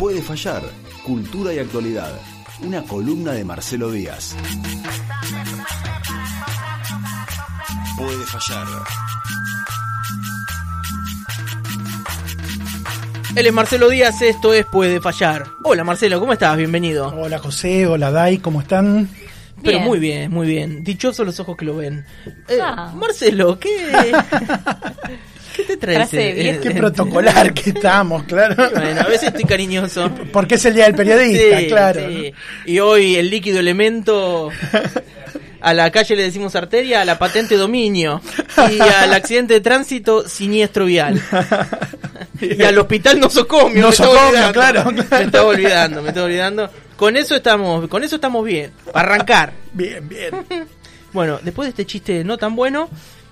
Puede fallar, cultura y actualidad. Una columna de Marcelo Díaz. Puede fallar. Él es Marcelo Díaz, esto es Puede Fallar. Hola Marcelo, ¿cómo estás? Bienvenido. Hola José, hola Dai, ¿cómo están? Pero Bien. muy bien, muy bien. Dichosos los ojos que lo ven. Eh, Ah. Marcelo, ¿qué, ¿qué te traes? Eh, eh, Qué eh, protocolar que estamos, claro. Bueno, a veces estoy cariñoso. Porque es el día del periodista, Sí, claro. sí. Y hoy el líquido elemento... A la calle le decimos arteria, a la patente dominio. Y al accidente de tránsito, siniestro vial. Y al hospital nosocomio. me Nosocomio, olvidando. claro, claro. Me estaba olvidando, me estaba olvidando. Con eso estamos, con eso estamos bien. Para arrancar. Bien, bien. Bueno, después de este chiste no tan bueno,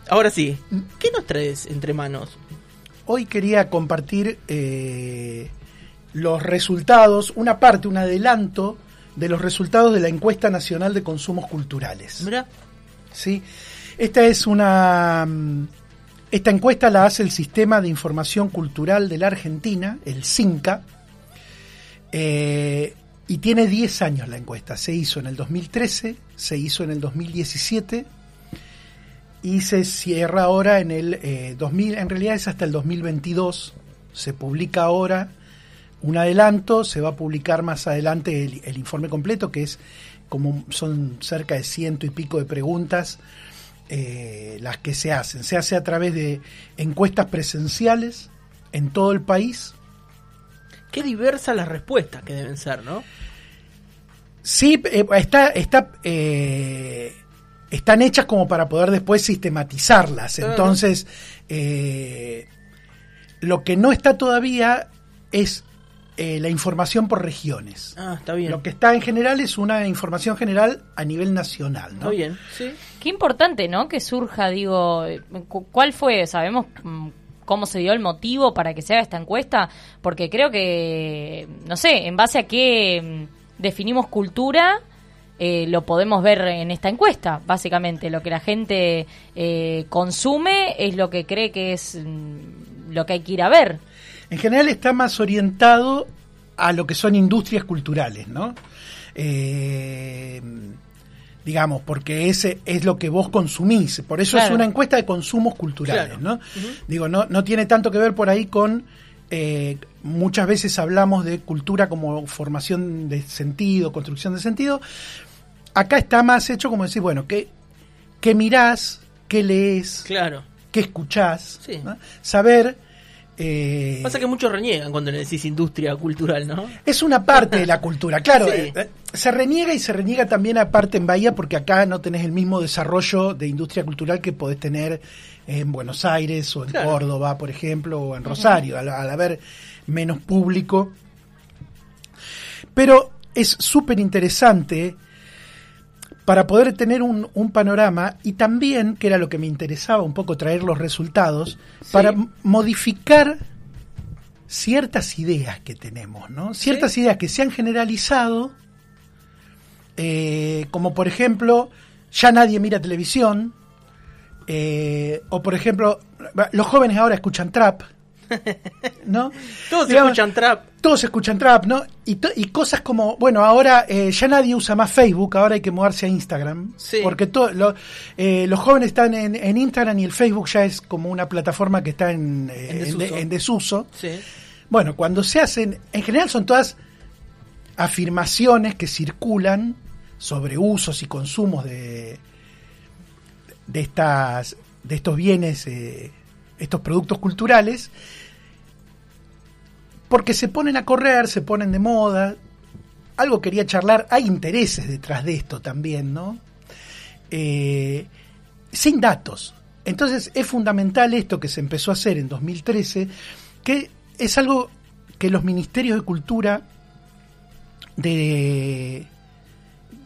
ahora sí, ¿qué nos traes entre manos? Hoy quería compartir eh, los resultados, una parte, un adelanto de los resultados de la encuesta nacional de consumos culturales. Mira, ¿sí? Esta es una. mm, Esta encuesta la hace el Sistema de Información Cultural de la Argentina, el CINCA, eh, y tiene 10 años la encuesta. Se hizo en el 2013, se hizo en el 2017 y se cierra ahora en el eh, 2000, en realidad es hasta el 2022, se publica ahora un adelanto, se va a publicar más adelante el, el informe completo, que es como son cerca de ciento y pico de preguntas eh, las que se hacen. Se hace a través de encuestas presenciales en todo el país. qué diversas las respuestas que deben ser, ¿no? Sí, eh, está, está, eh, están hechas como para poder después sistematizarlas. Entonces, eh, lo que no está todavía es eh, la información por regiones. Ah, está bien. Lo que está en general es una información general a nivel nacional. ¿no? Está bien, sí. Qué importante, ¿no? Que surja, digo, cu- ¿cuál fue? ¿Sabemos mm, cómo se dio el motivo para que se haga esta encuesta? Porque creo que, no sé, en base a qué mm, definimos cultura, eh, lo podemos ver en esta encuesta, básicamente. Lo que la gente eh, consume es lo que cree que es mm, lo que hay que ir a ver. En general está más orientado a lo que son industrias culturales, ¿no? Eh, digamos, porque ese es lo que vos consumís. Por eso es una encuesta de consumos culturales, Claro. ¿no? Digo, no, no tiene tanto que ver por ahí con... eh, muchas veces hablamos de cultura como formación de sentido, construcción de sentido. Acá está más hecho como decir, bueno, ¿qué, qué mirás? ¿Qué lees? Claro. ¿Qué escuchás? Sí. ¿no? Saber... eh, Pasa que muchos reniegan cuando le decís industria cultural, ¿no? Es una parte de la cultura, claro. Sí. eh, eh, se reniega y se reniega también aparte en Bahía porque acá no tenés el mismo desarrollo de industria cultural que podés tener en Buenos Aires o en Claro. Córdoba, por ejemplo, o en Rosario, al, al haber menos público. Pero es súper interesante para poder tener un, un panorama y también, que era lo que me interesaba un poco traer los resultados, para modificar ciertas ideas que tenemos, ¿no? Ciertas ideas que se han generalizado, eh, como por ejemplo, ya nadie mira televisión, eh, o por ejemplo, los jóvenes ahora escuchan trap, ¿no? Todos Digamos, escuchan trap. todos escuchan trap, ¿no? Y, to- y cosas como, bueno, ahora eh, ya nadie usa más Facebook, ahora hay que mudarse a Instagram. Sí. Porque lo- eh, los jóvenes están en, en Instagram y el Facebook ya es como una plataforma que está en, eh, En en desuso. de- en desuso. Sí. Bueno, cuando se hacen, en general son todas afirmaciones que circulan sobre usos y consumos de, de estas de estos bienes, estos productos culturales, porque se ponen a correr, se ponen de moda. Algo quería charlar, hay intereses detrás de esto también, ¿no? Eh, sin datos. Entonces es fundamental esto que se empezó a hacer en 2013, que es algo que los ministerios de cultura de,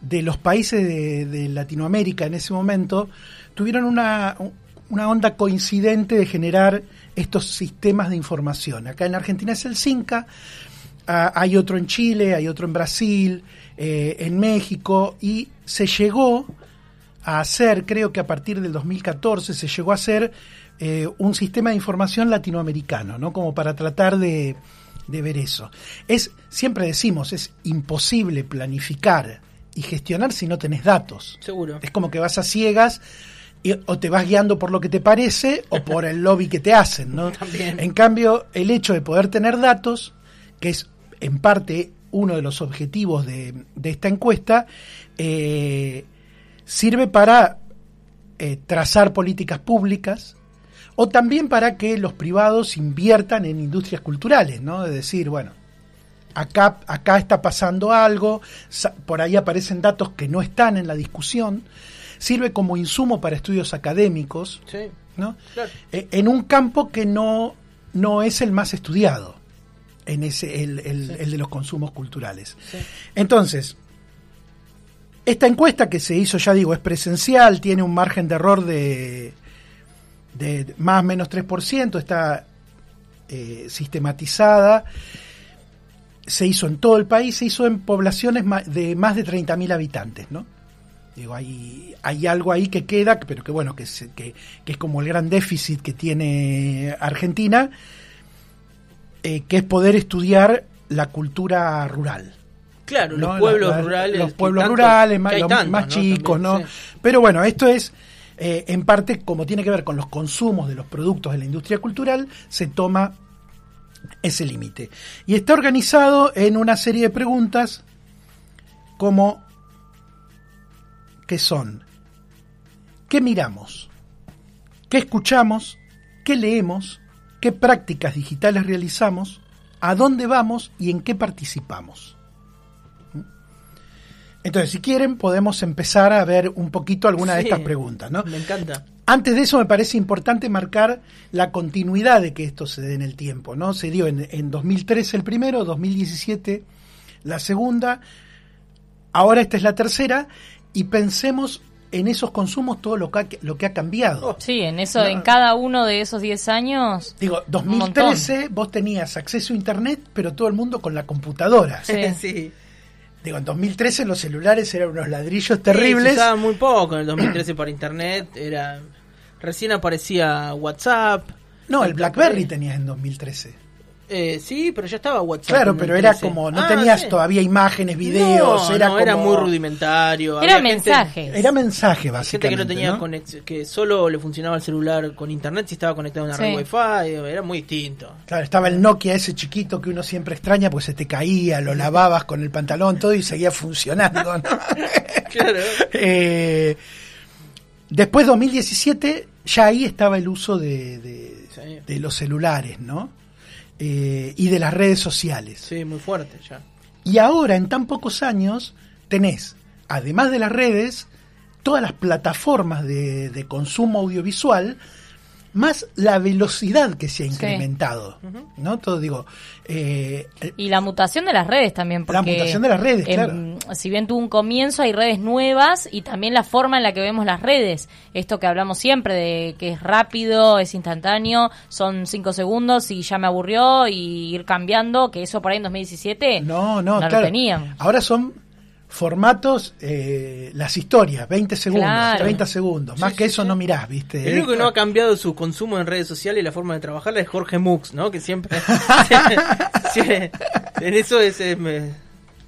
de los países de, de Latinoamérica en ese momento tuvieron una, una onda coincidente de generar estos sistemas de información. Acá en Argentina es el CINCA, ah, hay otro en Chile, hay otro en Brasil, eh, en México, y se llegó a hacer, creo que a partir del 2014, se llegó a hacer eh, un sistema de información latinoamericano, ¿no? Como para tratar de, de ver eso. Es, siempre decimos, es imposible planificar y gestionar si no tenés datos. Seguro. Es como que vas a ciegas y- o te vas guiando por lo que te parece o por el lobby que te hacen, ¿no? También. En cambio, el hecho de poder tener datos, que es en parte uno de los objetivos de, de esta encuesta, eh, sirve para eh, trazar políticas públicas o también para que los privados inviertan en industrias culturales, ¿no? De decir, bueno, acá, acá está pasando algo, por ahí aparecen datos que no están en la discusión, sirve como insumo para estudios académicos, Sí. ¿no? Claro. Eh, en un campo que no, no es el más estudiado, en ese, el, el- Sí. el de los consumos culturales. Sí. Entonces, esta encuesta que se hizo, ya digo, es presencial, tiene un margen de error de, de más o menos 3%, está eh, sistematizada, se hizo en todo el país, se hizo en poblaciones de más de 30.000 habitantes, ¿no? Digo, hay, hay algo ahí que queda, pero que bueno, que, se- que, que es como el gran déficit que tiene Argentina, eh, que es poder estudiar la cultura rural. Claro, ¿no? los pueblos La- la- rurales. Los pueblos tanto- rurales, más, los más ¿no? chicos, También, ¿no? sí. Pero bueno, esto es, eh, en parte, como tiene que ver con los consumos de los productos de la industria cultural, se toma ese límite. Y está organizado en una serie de preguntas como que son ¿qué miramos? ¿Qué escuchamos? ¿Qué leemos? ¿Qué prácticas digitales realizamos? ¿A dónde vamos y en qué participamos? ¿Mm? Entonces, si quieren, podemos empezar a ver un poquito alguna de estas preguntas, ¿no? Me encanta. Antes de eso me parece importante marcar la continuidad de que esto se dé en el tiempo, ¿no? Se dio en, en 2013 el primero, 2017 la segunda, ahora esta es la tercera, y pensemos en esos consumos todo lo que ha, lo que ha cambiado. Sí, en eso, No. en cada uno de esos 10 años. Digo, un 2013 vos tenías acceso a internet, pero todo el mundo con la computadora. Sí. sí. Digo, en 2013 los celulares eran unos ladrillos Sí, terribles. se usaba muy poco en el 2013 para internet. Era recién aparecía WhatsApp. no, el BlackBerry por tenías en 2013. Eh, sí, pero ya estaba WhatsApp. Claro, pero era 13. como, no Ah, tenías sí. todavía imágenes, videos, No, era no, era como- muy rudimentario. Era mensajes. Era mensaje, Gente básicamente. que no tenía ¿no? conex- que solo le funcionaba el celular con internet si estaba conectado a una Sí. red wifi, era muy distinto. Claro, estaba el Nokia ese chiquito que uno siempre extraña porque se te caía, lo lavabas con el pantalón, todo y seguía funcionando. ¿no? Claro. Eh, después 2017 ya ahí estaba el uso de, de- Sí. de los celulares, ¿no? Eh, y de las redes sociales. Sí, muy fuerte ya. Y ahora, en tan pocos años, tenés, además de las redes, todas las plataformas de, de consumo audiovisual, más la velocidad que se ha incrementado. ¿No? Todo digo. eh, Y la mutación de las redes también. Porque, La mutación de las redes, em, Si bien tuvo un comienzo, hay redes nuevas y también la forma en la que vemos las redes. Esto que hablamos siempre de que es rápido, es instantáneo, son cinco segundos y ya me aburrió y ir cambiando, que eso por ahí en 2017 no, no, lo claro. teníamos. Ahora son formatos, eh, las historias, 20 segundos, Claro. 30 segunos. Más Sí, que sí, eso sí. no mirás, ¿viste? El único que no ha cambiado su consumo en redes sociales y la forma de trabajar es Jorge Mux, ¿no? Que siempre. En eso es, es,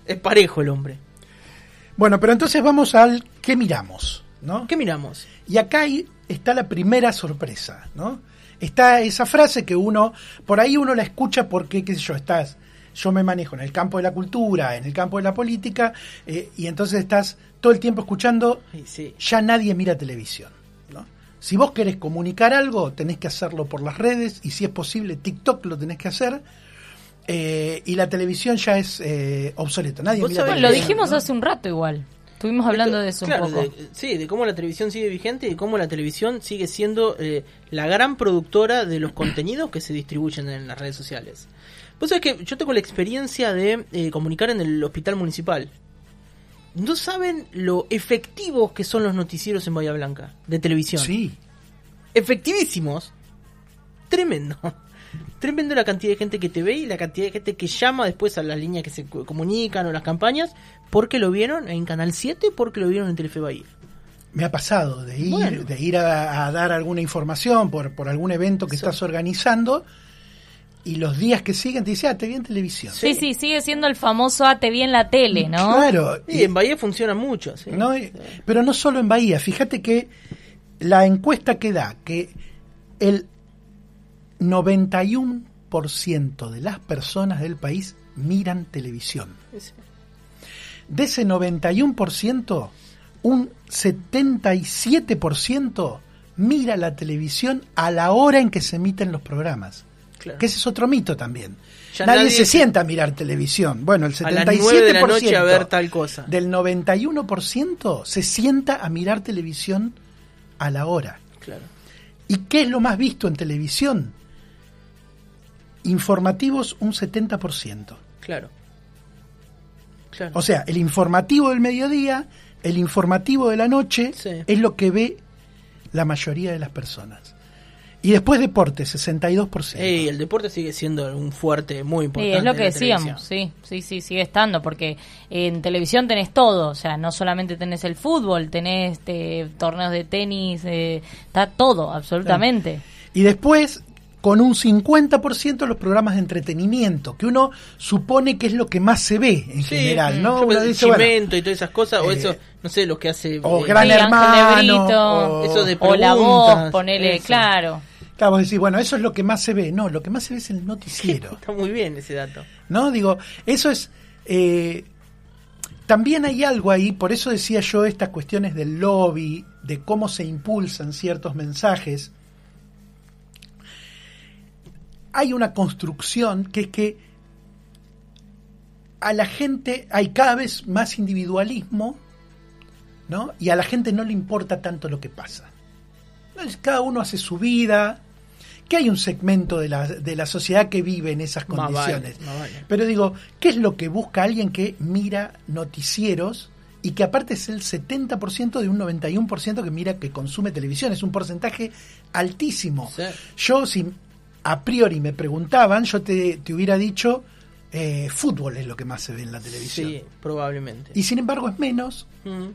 es parejo el hombre. Bueno, pero entonces vamos al qué miramos, ¿no? ¿Qué miramos? Y acá ahí está la primera sorpresa, ¿no? Está esa frase que uno, por ahí uno la escucha porque, qué sé yo, estás, yo me manejo en el campo de la cultura, en el campo de la política, eh, y entonces estás todo el tiempo escuchando, Sí, sí. ya nadie mira televisión, ¿no? Si vos querés comunicar algo, tenés que hacerlo por las redes, y si es posible, TikTok lo tenés que hacer, eh, y la televisión ya es eh, obsoleto, nadie Vos mira sabés- lo dijimos ¿no? hace un rato igual. Estuvimos hablando Esto- de eso claro, un poco. de- sí, de cómo la televisión sigue vigente y de cómo la televisión sigue siendo eh, la gran productora de los contenidos que se distribuyen en las redes sociales. Vos sabés que yo tengo la experiencia de eh, comunicar en el hospital municipal. No saben lo efectivos que son los noticieros en Bahía Blanca, de televisión. Sí, Efectivísimos. Tremendo. Tremendo la cantidad de gente que te ve y la cantidad de gente que llama después a las líneas que se co- comunican o las campañas porque lo vieron en Canal 7 porque lo vieron en Telefe Bahía. Me ha pasado de ir, Bueno. de ir a, a dar alguna información por, por algún evento que estás organizando y los días que siguen te dice, ah, te vi en televisión. Sí, sí, sigue siendo el famoso ah, te vi en la tele, ¿no? Claro. Y en Bahía funciona mucho, sí. ¿no? Y- Pero no solo en Bahía, fíjate que la encuesta que da que el 91% de las personas del país miran televisión. Sí. De ese 91%, un 77% mira la televisión a la hora en que se emiten los programas. Claro. Que ese es otro mito también. Nadie, nadie se se- sienta a mirar televisión. Bueno, el 77% A las 9 de la noche a ver tal cosa. del 91% se sienta a mirar televisión a la hora. Claro. ¿Y qué es lo más visto en televisión? Informativos un 70%. Claro. Claro. O sea, el informativo del mediodía, el informativo de la noche, Sí. es lo que ve la mayoría de las personas. Y después deporte, 62%. Ey, el deporte sigue siendo un fuerte muy Sí, importante. es lo que decíamos, sí, sí, sí, sigue estando, porque en televisión tenés todo, o sea, no solamente tenés el fútbol, tenés este, torneos de tenis, eh, está todo, absolutamente. Y después, con un 50% los programas de entretenimiento, que uno supone que es lo que más se ve en Sí, general, mm, ¿no? yo Uno pensé dice, bueno, y todas esas cosas, o eh, eso, no sé, los que hace... o eh, Gran Sí, Hermano, Negrito, o, Eso de O la preguntas, voz, ponele, eso. claro. Claro, vos decís, bueno, eso es lo que más se ve. No, lo que más se ve es el noticiero. Está muy bien ese dato. ¿No? Digo, eso es. eh, también hay algo ahí, por eso decía yo estas cuestiones del lobby, de cómo se impulsan ciertos mensajes. Hay una construcción que es que a la gente hay cada vez más individualismo, ¿no? Y a la gente no le importa tanto lo que pasa. Cada uno hace su vida, que hay un segmento de la, de la sociedad que vive en esas Más vale, condiciones. más vale. Pero digo, ¿qué es lo que busca alguien que mira noticieros y que aparte es el 70% de un 91% que mira que consume televisión? Es un porcentaje altísimo. Sí. Yo, si a priori me preguntaban, yo te, te hubiera dicho, eh, fútbol es lo que más se ve en la televisión. Sí, probablemente. Y sin embargo es menos Mm,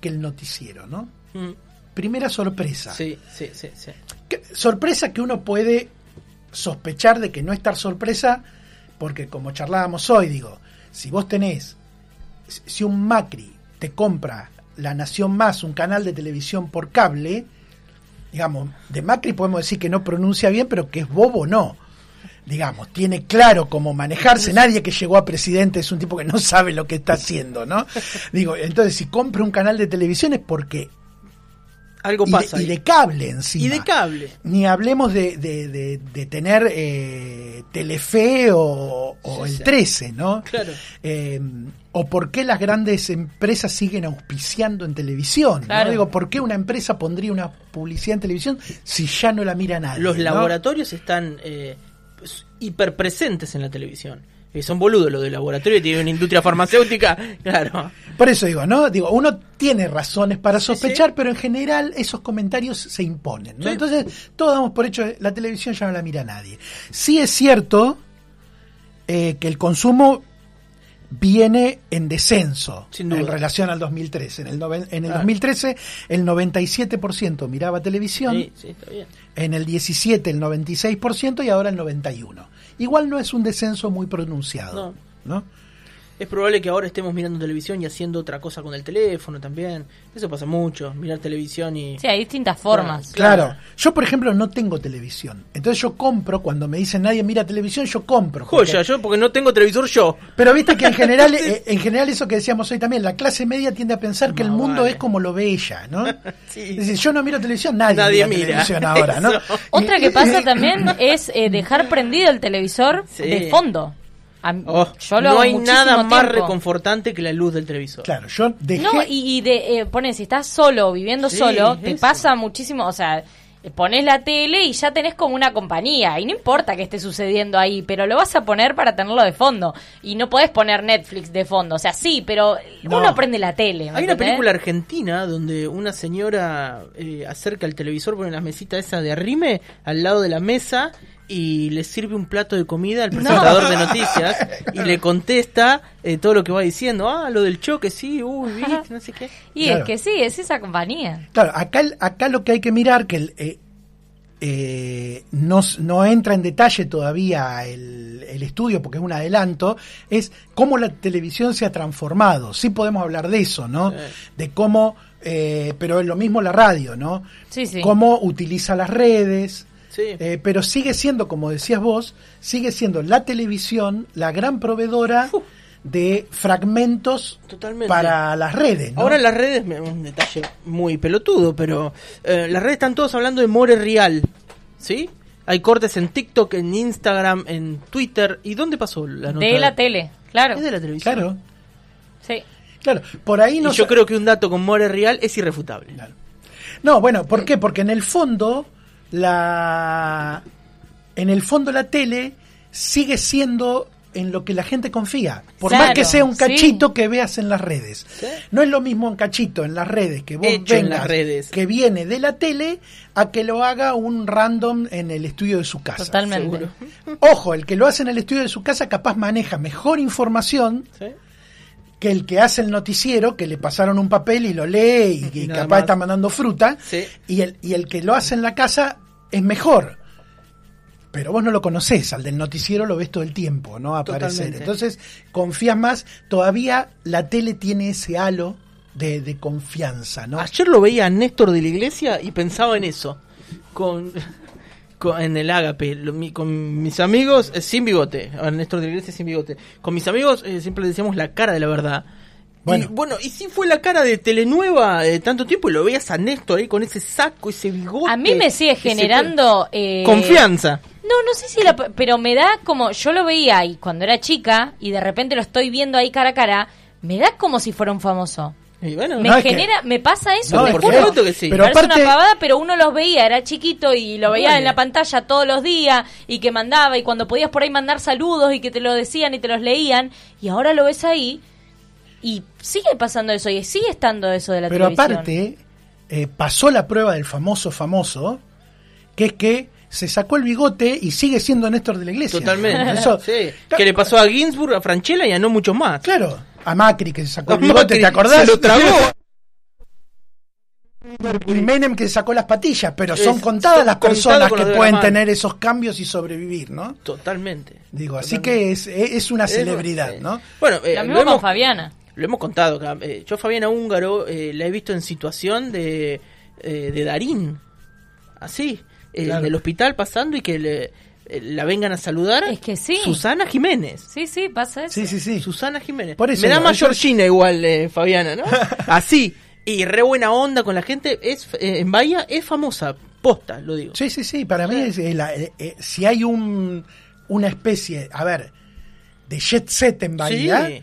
que el noticiero, ¿no? mm. Primera sorpresa. Sí, sí, sí, sí. Sorpresa que uno puede sospechar de que no estar sorpresa, porque como charlábamos hoy, digo, si vos tenés, si un Macri te compra La Nación Más, un canal de televisión por cable, digamos, de Macri podemos decir que no pronuncia bien, pero que es bobo no. Digamos, tiene claro cómo manejarse. Nadie que llegó a presidente es un tipo que no sabe lo que está haciendo, ¿no? Digo, entonces si compra un canal de televisión es porque. Algo Y de, pasa. y de cable encima. Y de cable. Ni hablemos de, de, de- de tener eh, Telefe o, o Sí, el sí. 13, ¿no? Claro. Eh, o por qué las grandes empresas siguen auspiciando en televisión. ¿no? Claro. Digo, ¿por qué una empresa pondría una publicidad en televisión si ya no la mira nadie? Los ¿no? laboratorios están eh, pues, hiperpresentes en la televisión. Son boludos los de laboratorio y tienen una industria farmacéutica. Claro. Por eso digo, ¿no? Digo, uno tiene razones para sospechar, sí. pero en general esos comentarios se imponen. ¿no? Sí. Entonces, todos damos por hecho, la televisión ya no la mira nadie. Sí es cierto eh, que el consumo viene en descenso Sin duda. en relación al 2013. En el, noven- en el Claro. 2013 el 97% miraba televisión, Sí, sí, está bien. en el 17 el 96% y ahora el 91%. Igual no es un descenso muy pronunciado. ¿no? Es probable que ahora estemos mirando televisión y haciendo otra cosa con el teléfono también. Eso pasa mucho, mirar televisión y... Sí, hay distintas formas. Claro. Claro. Yo, por ejemplo, no tengo televisión. Entonces yo compro, cuando me dicen nadie mira televisión, yo compro. porque- Joya, yo porque no tengo televisor yo. Pero viste que en general, eh, en general eso que decíamos hoy también, la clase media tiende a pensar que el mundo vale. es como lo ve ella, ¿no? Sí. Es decir, yo no miro televisión, nadie, Nadie mira, mira. televisión ahora, ¿no? Otra que pasa también es eh, dejar prendido el televisor Sí. de fondo. A Oh, yo lo no hay nada más reconfortante que la luz del televisor. Claro, yo dejé... No, y, y de, eh, pones, si estás solo, viviendo Sí, solo, te eso. pasa muchísimo, o sea, eh, pones la tele y ya tenés como una compañía, y no importa que esté sucediendo ahí, pero lo vas a poner para tenerlo de fondo, y no podés poner Netflix de fondo, o sea, sí, pero No. uno prende la tele. ¿me Hay una película argentina donde una señora eh, acerca el televisor, pone la mesita esa de arrime al lado de la mesa y le sirve un plato de comida al presentador de noticias y le contesta eh, todo lo que va diciendo. Ah, lo del choque, sí, uy, viste, no sé qué. Y Claro. es que sí, es esa compañía. Claro, acá, el- acá lo que hay que mirar, que el, eh, eh, no, no entra en detalle todavía el, el estudio porque es un adelanto, es cómo la televisión se ha transformado. Sí podemos hablar de eso, ¿no? Sí. De cómo, eh, pero es lo mismo la radio, ¿no? Sí, sí. Cómo utiliza las redes, Sí. eh, pero sigue siendo, como decías vos, sigue siendo la televisión la gran proveedora Uf. de fragmentos Totalmente. para las redes. ¿no? Ahora las redes, un detalle muy pelotudo, pero eh, las redes están todos hablando de More Real, ¿sí? Hay cortes en TikTok, en Instagram, en Twitter. ¿Y dónde pasó la nota? De la tele, claro. Es de la televisión. Claro, Sí. claro. Por ahí Y no yo creo que un dato con More Real es irrefutable. Claro. No, bueno, ¿por qué? Porque en el fondo la en el fondo la tele sigue siendo en lo que la gente confía, por Claro, más que sea un sí. cachito que veas en las redes. Sí. No es lo mismo un cachito en las redes que vos Hecho en vengas, las redes. que viene de la tele a que lo haga un random en el estudio de su casa. Totalmente. Seguro. Ojo, el que lo hace en el estudio de su casa capaz maneja mejor información ¿Sí? que el que hace el noticiero, que le pasaron un papel y lo lee y, capaz más. está mandando fruta, Sí. y, el, y el que lo hace en la casa es mejor. Pero vos no lo conocés, al del noticiero lo ves todo el tiempo, ¿no? Aparecer. Totalmente. Entonces, confías más, todavía la tele tiene ese halo de, de confianza, ¿no? Ayer lo veía a Néstor de la Iglesia y pensaba en eso. Con, con- en el ágape. Lo- mi- con mis amigos, eh, sin bigote. A Néstor de la Iglesia sin bigote. Con mis amigos eh, siempre le decíamos la cara de la verdad. Bueno. Y bueno, y sí fue la cara de Telenueva de tanto tiempo y lo veías a Néstor ahí con ese saco, ese bigote. A mí me sigue ese generando... eh, Confianza. No, no sé si la... Pero me da como... Yo lo veía ahí cuando era chica y de repente lo estoy viendo ahí cara a cara. Me da como si fuera un famoso. Y bueno, Me No, es que- genera... Me pasa eso. No, es por que- juro. supuesto que sí. Pero Parece aparte, una pavada, pero uno los veía, era chiquito y lo veía Bueno. en la pantalla todos los días y que mandaba y cuando podías por ahí mandar saludos y que te lo decían y te los leían y ahora lo ves ahí y sigue pasando eso y sigue estando eso de la pero televisión. aparte, eh, pasó la prueba del famoso famoso, que es que se sacó el bigote y sigue siendo Néstor de la Iglesia. Totalmente. Eso, Sí. Que le pasó a Ginsburg, a Franchella y a no muchos más. Claro, a Macri que se sacó el bigote, Macri ¿te acordás? se lo tragó. Y Menem que sacó las patillas, pero son Es- contadas las personas con que los pueden tener esos cambios y sobrevivir, ¿no? Totalmente. Digo, así que es, es una celebridad, sí. ¿no? Bueno, eh, Lo mismo con Fabiana. Lo hemos contado acá. Eh, yo, Fabiana Húngaro, eh, la he visto en situación de, eh, de Darín. Así. eh, Claro. Del hospital pasando y que le, eh, la vengan a saludar. Es que sí. Susana Jiménez. Sí, sí, pasa eso. Sí, sí, sí. Susana Jiménez. Por eso Me da digo, más eso- Georgina igual, eh, Fabiana, ¿no? Así. Y re buena onda con la gente. Es, eh, en Bahía es famosa. Posta, lo digo. Sí, sí, sí, para mí es, eh, la- eh, eh, si hay un, una especie, a ver, de jet set en Bahía, Sí.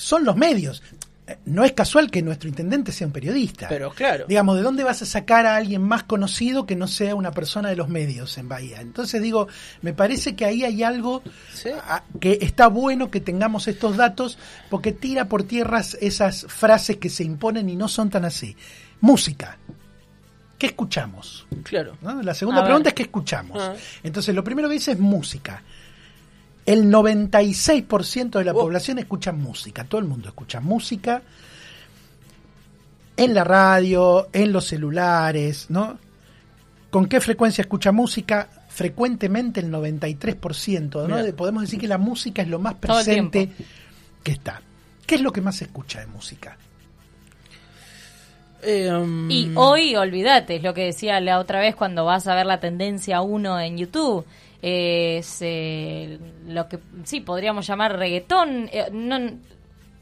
Son los medios. Eh, No es casual que nuestro intendente sea un periodista. Pero claro. Digamos, ¿de dónde vas a sacar a alguien más conocido que no sea una persona de los medios en Bahía? Entonces digo, me parece que ahí hay algo Sí. a- que está bueno que tengamos estos datos porque tira por tierras esas frases que se imponen y no son tan así. Música. ¿Qué escuchamos? Claro. ¿no? La segunda A pregunta ver. es ¿qué escuchamos? Ah. Entonces, lo primero que dice es música. El 96% de la Oh. población escucha música. Todo el mundo escucha música. En la radio, en los celulares, ¿no? ¿Con qué frecuencia escucha música? Frecuentemente el 93%, ¿no? Podemos decir que la música es lo más presente que está. ¿Qué es lo que más se escucha de música? Eh, um, Y hoy, olvídate, es lo que decía la otra vez cuando vas a ver la tendencia 1 en YouTube. Es eh, lo que sí podríamos llamar reggaetón, eh, no,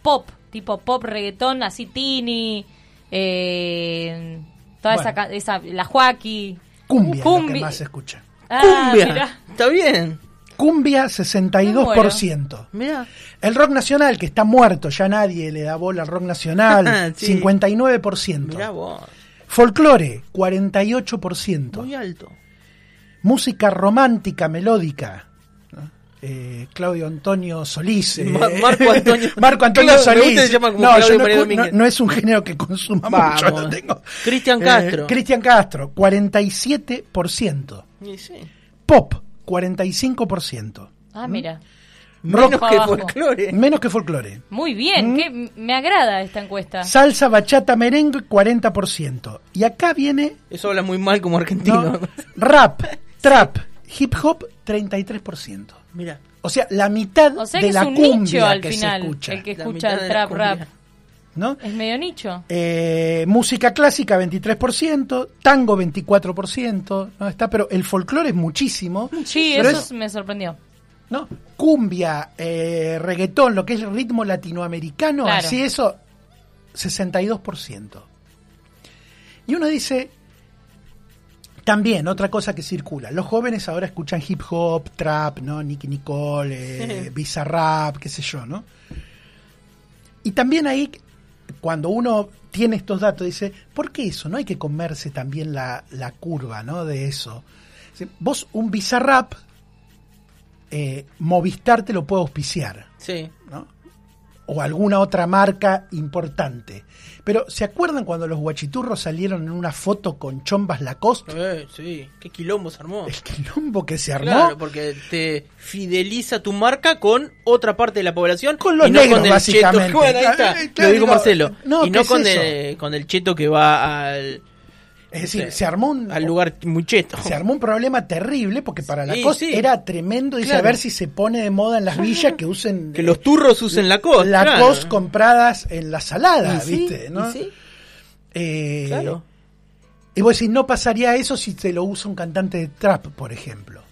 pop, tipo pop reggaetón, así tini, eh, toda Bueno. esa, esa, la Joaquí. Cumbia, es lo que más se escucha. Ah, Cumbia. mirá. Está bien. Cumbia, 62%. Mira. El rock nacional, que está muerto, ya nadie le da bola al rock nacional, Sí. 59%. Mira vos. Folclore, 48%. Muy alto. Música romántica, melódica. ¿no? Eh, Claudio Antonio Solís. eh, Ma- Marco Antonio- Marco Antonio Claro, me Solís. no, es un género que consuma Vamos. mucho. tengo. Cristian Eh, Castro. Cristian Castro, 47%. Y sí. Pop, 45%. Ah, mira. Menos Rock que abajo. folclore. Menos que folclore. Muy bien, ¿Mm? que me agrada esta encuesta. Salsa, bachata, merengue, 40%. Y acá viene Eso habla muy mal como argentino. ¿no? rap, Trap, hip hop, 33%. Mira. O sea, la mitad O sea de la es un cumbia nicho al que final, se escucha. el que escucha el trap rap. ¿no? Es medio nicho. Eh, música clásica 23%, tango 24%, ¿no? Está, pero el folclore es muchísimo. Sí, eso es- me sorprendió. ¿no? Cumbia, eh, reggaetón, lo que es el ritmo latinoamericano, Claro. así eso, 62%. Y uno dice, también otra cosa que circula, los jóvenes ahora escuchan hip hop, trap, ¿no? Nicky Nicole, eh, Bizarrap, qué sé yo, ¿no? Y también ahí, cuando uno tiene estos datos, dice, ¿por qué eso? No hay que comerse también la, la curva, ¿no? De eso. Vos, un Bizarrap, eh, Movistar te lo puede auspiciar, Sí. ¿no? O alguna otra marca importante. Pero, ¿se acuerdan cuando los guachiturros salieron en una foto con chombas Lacoste? Eh, sí. Qué quilombo se armó. El quilombo que se armó. Claro, porque te fideliza tu marca con otra parte de la población. Con los y no negros, con el básicamente. cheto. Bueno, ahí está. Claro, lo dijo digo, Marcelo. no, y ¿qué no con el, con el cheto que va al, Es decir, Sí. se armó un, al lugar muy cheto. se armó un problema terrible porque para Sí, Lacoste sí. era tremendo. Dice, Claro. a ver si se pone de moda en las villas que usen Que los turros usen la cosa. Lacoste claro. compradas en la salada, Y ¿viste? y ¿no? sí, Eh, claro. Y vos decís, no pasaría eso si te lo usa un cantante de trap, por ejemplo.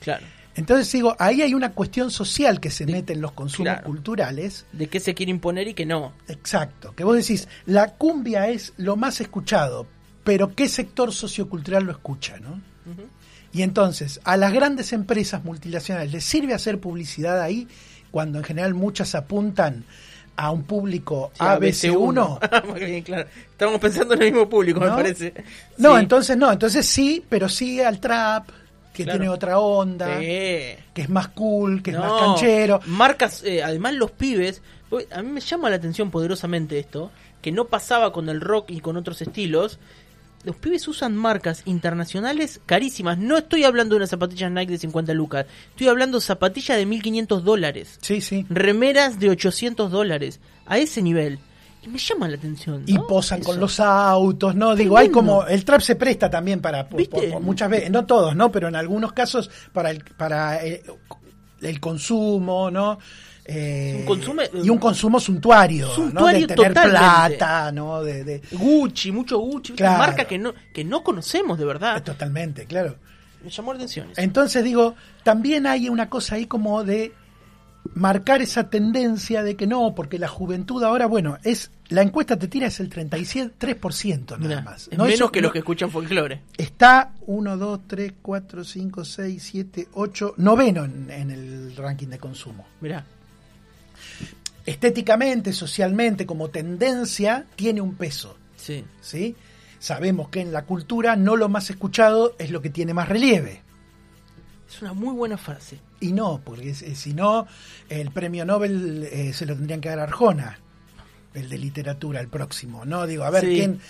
Claro. Entonces digo, ahí hay una cuestión social que se mete en los consumos claro. culturales. De qué se quiere imponer y que no. Exacto. Que vos decís, la cumbia es lo más escuchado, pero ¿qué sector sociocultural lo escucha, no? Y entonces, a las grandes empresas multinacionales les sirve hacer publicidad ahí cuando en general muchas apuntan a un público Sí, ABC1. Muy bien, claro. Estamos pensando en el mismo público, me ¿No? parece. No, Sí. entonces no, entonces sí, pero sí al trap, que Claro. tiene otra onda, Sí. que es más cool, que es más canchero. Marcas, eh, además los pibes, a mí me llama la atención poderosamente esto, que no pasaba con el rock y con otros estilos. Los pibes usan marcas internacionales carísimas. No estoy hablando de unas zapatillas Nike de 50 lucas. Estoy hablando de zapatillas de 1500 dólares. Sí, sí. Remeras de 800 dólares. A ese nivel. Y me llama la atención. Y posan con los autos, ¿no? Digo, hay como. El trap se presta también para. por- ¿Viste? por- por muchas veces, no todos, ¿no? Pero en algunos casos para el, para el, el consumo, ¿no? Eh, Un consumo- y un consumo suntuario, Suntuario ¿no? De tener totalmente. plata, ¿no? De, de- Gucci, mucho Gucci. Claro. Marcas que no, que no conocemos de verdad. totalmente, claro. Me llamó la atención. eso. Entonces digo, también hay una cosa ahí como de marcar esa tendencia de que no, porque la juventud ahora, bueno, es la encuesta te tira es el 37% nada más. es No, menos eso- que no- los que escuchan folclore. Está 1, 2, 3, 4, 5, 6, 7, 8, noveno en, en el ranking de consumo. Mirá. Estéticamente, socialmente, como tendencia, tiene un peso. Sí. ¿sí? Sabemos que en la cultura no lo más escuchado es lo que tiene más relieve. Es una muy buena frase. Y no, porque eh, si no, el premio Nobel eh, se lo tendrían que dar a Arjona, el de literatura, el próximo. No, digo, a ver, Sí. ¿quién?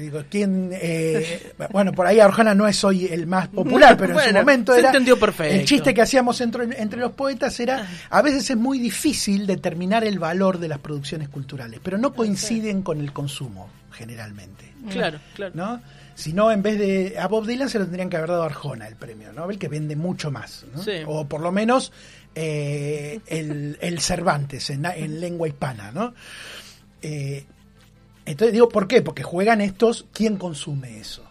Digo, ¿quién? eh, bueno, por ahí Arjona no es hoy el más popular, pero en su momento se era. entendió perfecto. El chiste que hacíamos entre, entre los poetas era: a veces es muy difícil determinar el valor de las producciones culturales, pero no coinciden con el consumo, generalmente. Claro, claro. ¿no? Si no, en vez de a Bob Dylan se lo tendrían que haber dado a Arjona el premio Nobel, que vende mucho más. ¿no? Sí. O por lo menos eh, el, el Cervantes en, en lengua hispana. ¿no? Eh, entonces digo, ¿por qué? Porque juegan estos, ¿quién consume eso?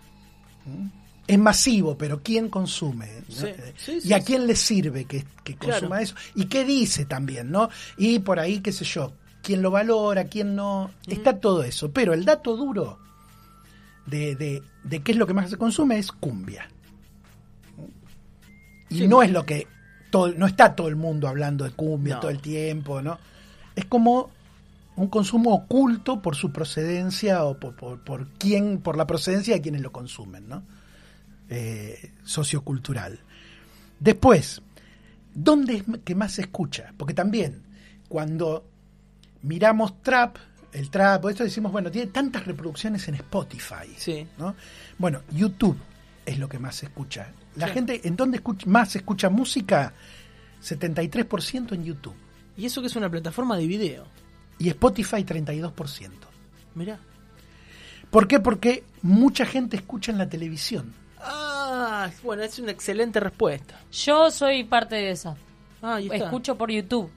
¿Mm? Es masivo, pero ¿quién consume? ¿no? Sí, sí, ¿Y a quién le sirve que, que consuma Claro. eso? ¿Y qué dice también? ¿no? Y por ahí, qué sé yo, quién lo valora, quién no. Está todo eso. Pero el dato duro de, de, de qué es lo que más se consume es cumbia. Y Sí. no es lo que. Todo, no está todo el mundo hablando de cumbia No. todo el tiempo, ¿no? Es como un consumo oculto por su procedencia o por, por, por quién, por la procedencia de quienes lo consumen, ¿no? Eh, sociocultural. Después, ¿dónde es que más se escucha? Porque también, cuando miramos trap, el trap, esto decimos, bueno, tiene tantas reproducciones en Spotify. Sí. ¿no? Bueno, YouTube es lo que más se escucha. La Sí. gente, ¿en dónde escucha, más se escucha música? 73% en YouTube. Y eso que es una plataforma de video. Y Spotify 32%. Mirá. ¿Por qué? Porque mucha gente escucha en la televisión. Ah, bueno, es una excelente respuesta. Yo soy parte de esa. Ah, ahí está. Escucho por YouTube.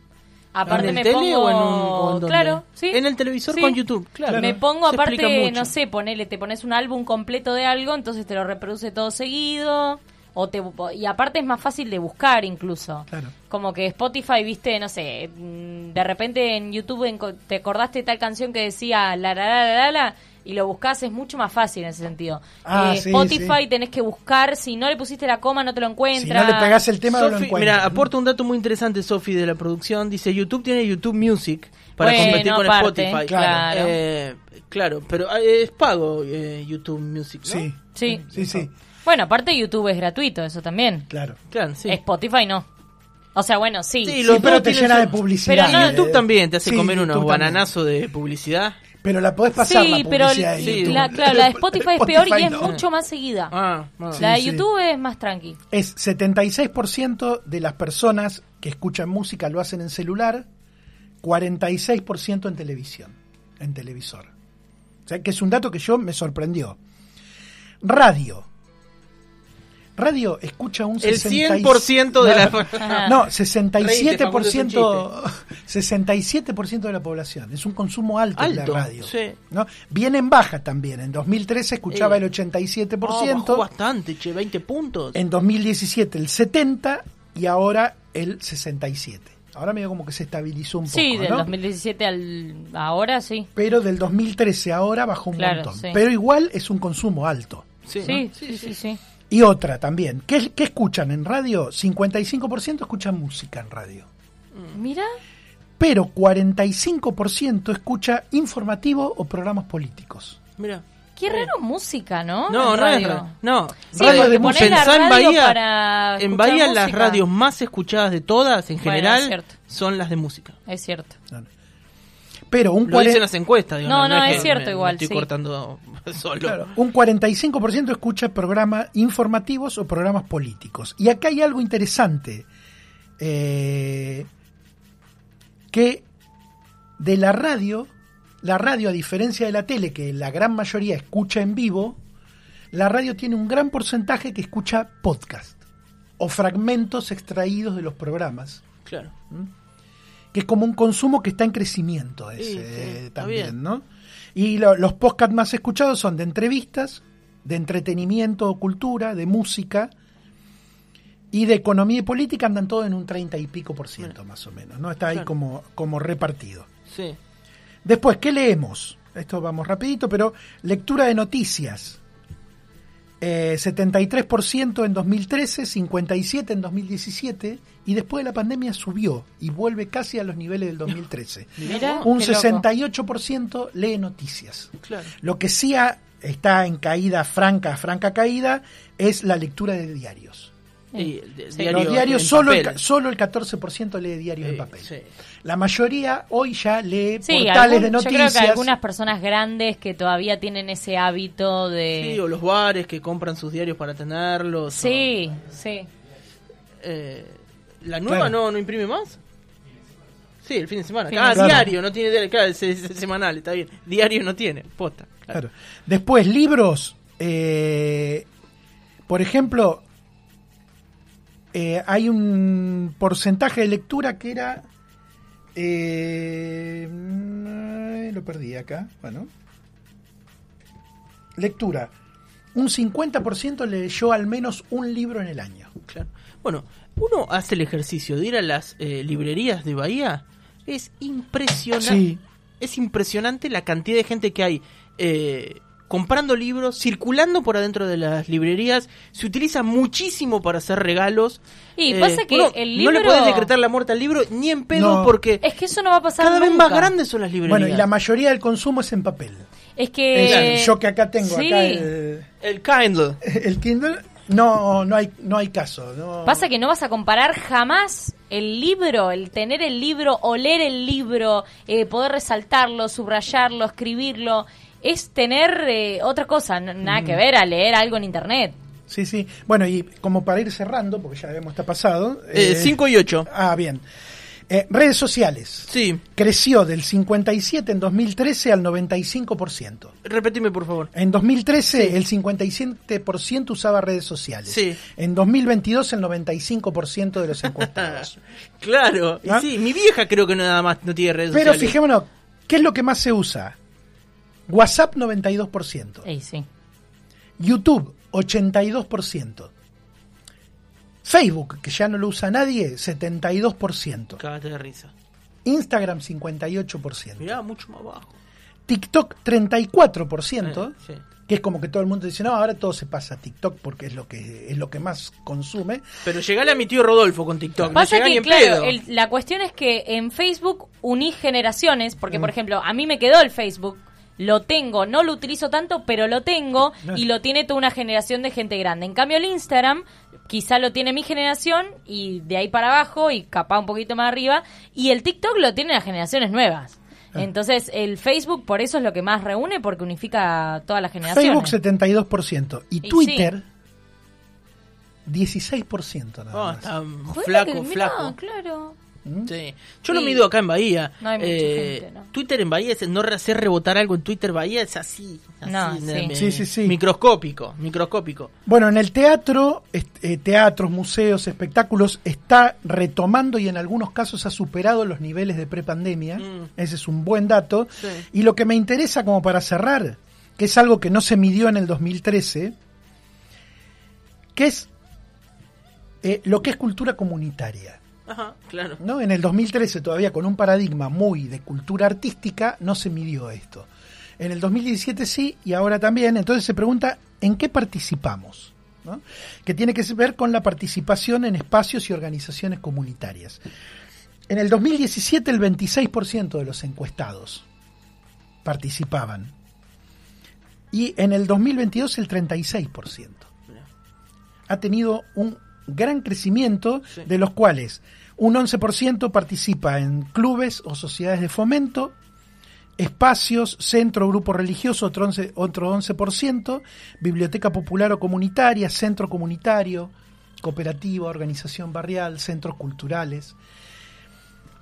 Aparte ¿En el me tele pongo o en un- o en dónde? claro, sí. En el televisor Sí. con YouTube, claro. Me pongo Se aparte, no sé, ponele, te pones un álbum completo de algo, entonces te lo reproduce todo seguido. O te, y aparte es más fácil de buscar incluso. Claro. Como que Spotify, viste, no sé, mm, de repente en YouTube te acordaste tal canción que decía la la la la la, la, y lo buscas, es mucho más fácil en ese sentido. Ah, Eh, sí, Spotify sí. tenés que buscar, si no le pusiste la coma no te lo Si encuentras. no le pegás el tema, no lo encuentras. mira, aporta un dato muy interesante, Sofi, de la producción. Dice, YouTube tiene YouTube Music para Bueno, competir con aparte, Spotify. claro. Eh, claro, pero eh, es pago eh, YouTube Music, ¿no? Sí, Sí. sí, sí, Bueno, aparte YouTube es gratuito, eso también. claro. Claro, sí. Spotify no. O sea, bueno, sí. Sí, los pero te llena de publicidad. Pero no, YouTube también te hace Sí, comer unos bananazos de publicidad. Pero la podés pasar la sí, pero publicidad de sí, YouTube. la, claro, la de Spotify es peor y es mucho más seguida. Ah, ah. la de. YouTube es más tranqui. Es 76% de las personas que escuchan música lo hacen en celular, 46% en televisión, en televisor. O sea, que es un dato que yo me sorprendió. Radio. Radio escucha un El 66 100% de la... No, Reíte, Facundo, es un 67%, 67% de la población. Es un consumo alto, de la Alto, radio. sí. ¿no? Viene en baja también. En 2013 escuchaba Eh. el 87%. Oh, bajó bastante, che, 20 puntos. En 2017 el 70 y ahora el 67. Ahora medio como que se estabilizó un Sí, poco, del ¿no? 2017 al ahora sí. Pero del 2013 a ahora bajó un Claro, montón. sí. Pero igual es un consumo alto. Sí, Sí, ¿no? sí, sí, sí. Y otra también. ¿Qué, qué escuchan en radio? 55% escuchan música en radio. Mira, Pero 45% escucha informativo o programas políticos. Mira. qué raro música, ¿no? No, En no es radio. ra- No, Sí, radio- la pensá en radio Bahía, en Bahía las música. radios más escuchadas de todas, en Bueno, general, son las de música. Es cierto. Pero un, Lo dicen 40 las encuestas, digo, No, no, es es que cierto me- me igual, estoy sí. cortando solo. Claro, un 45% escucha programas informativos o programas políticos. Y acá hay algo interesante, eh, que de la radio, la radio a diferencia de la tele, que la gran mayoría escucha en vivo, la radio tiene un gran porcentaje que escucha podcast o fragmentos extraídos de los programas, Claro. que es como un consumo que está en crecimiento ese, Sí, sí, está también. ¿no? Y lo- los podcasts más escuchados son de entrevistas, de entretenimiento cultura, de música y de economía y política andan todos en un 30 y pico por ciento más o menos, ¿no? Está ahí Claro. como, como repartido. Sí. Después, ¿qué leemos? Esto vamos rapidito, pero lectura de noticias. Eh, 73% en 2013, 57% en 2017 y después de la pandemia subió y vuelve casi a los niveles del 2013. Mira, Un qué loco. 68% lee noticias. Claro. Lo que sí ha- está en caída franca, franca caída, es la lectura de diarios. Sí. diario Los diarios, en solo el, solo el 14% lee diarios en Eh, papel. sí. La mayoría hoy ya lee Sí, portales algún- de yo noticias. creo que algunas personas grandes que todavía tienen ese hábito de... Sí, o los bares que compran sus diarios para tenerlos. Sí, sí. eh, ¿La nueva Claro. no, no imprime más? Sí, el fin de semana. Fin ah, diario, no tiene diario. Claro, es, es- es semanal, está bien. Diario no tiene, posta. Claro. Claro. Después, libros. eh, por ejemplo, eh, hay un porcentaje de lectura que era. eh, lo perdí acá. Bueno. Lectura. Un 50% leyó al menos un libro en el año. Claro. Bueno, uno hace el ejercicio de ir a las eh, librerías de Bahía. Es impresionante. Sí. Es impresionante la cantidad de gente que hay eh, comprando libros, circulando por adentro de las librerías. Se utiliza muchísimo para hacer regalos. Y Eh, pasa que el No le libro- podés decretar la muerte al libro ni en pedo No. porque Es que eso no va a pasar cada vez más grandes son las librerías. Bueno, y la mayoría del consumo es en papel. Es que... Es- yo que acá tengo sí. acá el, El Kindle. el Kindle, no, no hay, no hay caso. no. Pasa que no vas a comparar jamás el libro, el tener el libro, oler el libro, eh, poder resaltarlo, subrayarlo, escribirlo. Es tener eh, otra cosa, nada que ver a leer algo en internet. Sí, sí. Bueno, y como para ir cerrando, porque ya hemos está pasado. 5 y 8. Ah, bien. Eh, redes sociales. Sí, Creció del 57 en 2013 al 95%. repetime por favor. En 2013 el 57% usaba redes sociales. Sí. En 2022 el 95% de los encuestados. claro, y ¿Ah? sí, mi vieja creo que nada más no tiene redes Pero sociales. fijémonos, ¿qué es lo que más se usa? WhatsApp 92%. Ey, sí. YouTube 82%. Facebook, que ya no lo usa nadie, 72%. Cagate de risa. Instagram 58%. Mirá, mucho más bajo. TikTok 34%, Eh, sí. que es como que todo el mundo dice, no, ahora todo se pasa a TikTok porque es lo que es lo que más consume. Pero llegale a mi tío Rodolfo con TikTok. Pasa no que, en claro, el- la cuestión es que en Facebook unís generaciones, porque, Mm. por ejemplo, a mí me quedó el Facebook, lo tengo, no lo utilizo tanto, pero lo tengo No. y lo tiene toda una generación de gente grande. En cambio, el Instagram quizá lo tiene mi generación y de ahí para abajo y capaz un poquito más arriba, y el TikTok lo tienen las generaciones nuevas. Ah. Entonces, el Facebook por eso es lo que más reúne, porque unifica a todas las generaciones. Facebook 72% y Y Twitter 16% nada Oh, más. está flaco, flaco. claro. ¿Mm? Sí. Yo lo mido acá en Bahía. No hay mucha Eh, gente, ¿no? Twitter en Bahía es no hacer rebotar algo en Twitter Bahía es así. así, No, sí. Sí, sí, sí. Microscópico, microscópico. Bueno, en el teatro, eh, teatros, museos, espectáculos, está retomando y en algunos casos ha superado los niveles de prepandemia. Mm. Ese es un buen dato. Sí. Y lo que me interesa como para cerrar, que es algo que no se midió en el 2013, que es eh, lo que es cultura comunitaria. Ajá, claro. ¿no? En el 2013, todavía con un paradigma muy de cultura artística, no se midió esto. En el 2017 sí, y ahora también. Entonces se pregunta, ¿en qué participamos? ¿no? Que tiene que ver con la participación en espacios y organizaciones comunitarias. En el 2017 el 26% de los encuestados participaban. Y en el 2022 el 36%. Mirá. Ha tenido un gran crecimiento, Sí. de los cuales un 11% participa en clubes o sociedades de fomento, espacios, centro, grupo religioso, otro 11%, otro 11%, biblioteca popular o comunitaria, centro comunitario, cooperativa, organización barrial, centros culturales.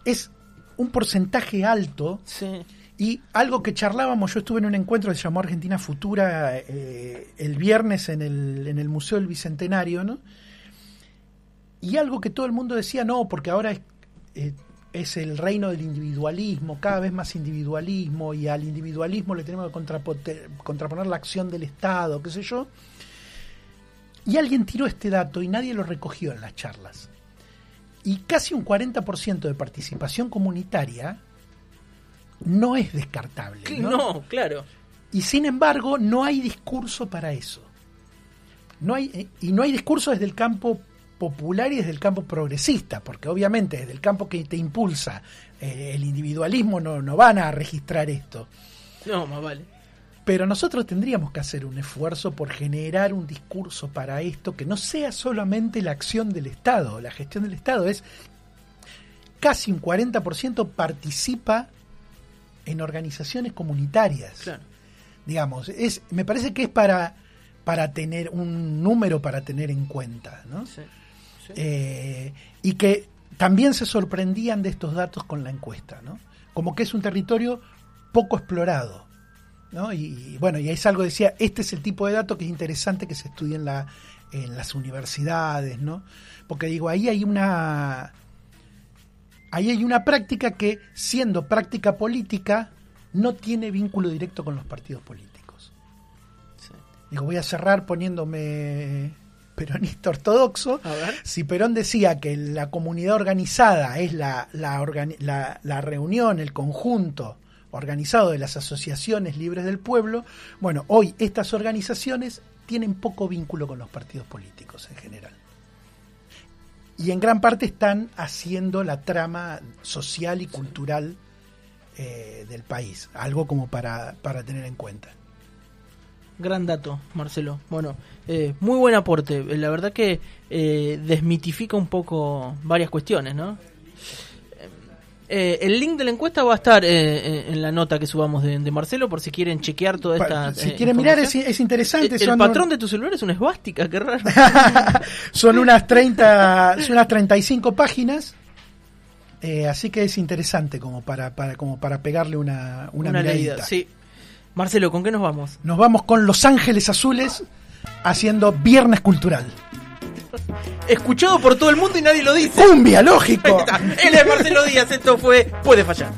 Es un porcentaje alto Sí. y algo que charlábamos, yo estuve en un encuentro que se llamó Argentina Futura eh, el viernes en el, en el Museo del Bicentenario, ¿no? Y algo que todo el mundo decía, no, porque ahora es, eh, es el reino del individualismo, cada vez más individualismo, y al individualismo le tenemos que contraponer la acción del Estado, qué sé yo. Y alguien tiró este dato y nadie lo recogió en las charlas. Y casi un 40% de participación comunitaria no es descartable. ¿no? No, claro. Y sin embargo, no hay discurso para eso. No hay, eh, y no hay discurso desde el campo popular y desde el campo progresista, porque obviamente desde el campo que te impulsa eh, el individualismo no, no van a registrar esto. No, más vale. Pero nosotros tendríamos que hacer un esfuerzo por generar un discurso para esto que no sea solamente la acción del Estado, la gestión del Estado, es casi un 40% participa en organizaciones comunitarias Claro. digamos, es, me parece que es para, para tener un número para tener en cuenta, ¿no? Sí. Sí. Eh, y que también se sorprendían de estos datos con la encuesta, ¿no? Como que es un territorio poco explorado, ¿no? Y, y bueno, y es algo decía, este es el tipo de dato que es interesante que se estudie en, la, en las universidades, ¿no? Porque digo, ahí hay una ahí hay una práctica que, siendo práctica política, no tiene vínculo directo con los partidos políticos. Sí. Digo, voy a cerrar poniéndome peronista ortodoxo. Si Perón decía que la comunidad organizada es la, la, organi- la- la reunión, el conjunto organizado de las asociaciones libres del pueblo, bueno, hoy estas organizaciones tienen poco vínculo con los partidos políticos en general. Y en gran parte están haciendo la trama social y cultural eh, del país, algo como para, para tener en cuenta. Gran dato, Marcelo. Bueno, eh, muy buen aporte. La verdad que eh, desmitifica un poco varias cuestiones, ¿no? Eh, el link de la encuesta va a estar eh, eh, en la nota que subamos de, Marcelo por si quieren chequear toda esta. Eh, si quieren mirar, es, interesante. El, patrón de tu celular es una esvástica, qué raro. son, unas 30, son unas 35 páginas. así que es interesante como para, para, como para pegarle una, una, una sí. Marcelo, ¿con qué nos vamos? Nos vamos con Los Ángeles Azules haciendo Viernes Cultural. Escuchado por todo el mundo y nadie lo dice. ¡Cumbia, lógico! Él es Marcelo Díaz, esto fue Puede Fallar.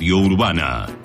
Radio Urbana.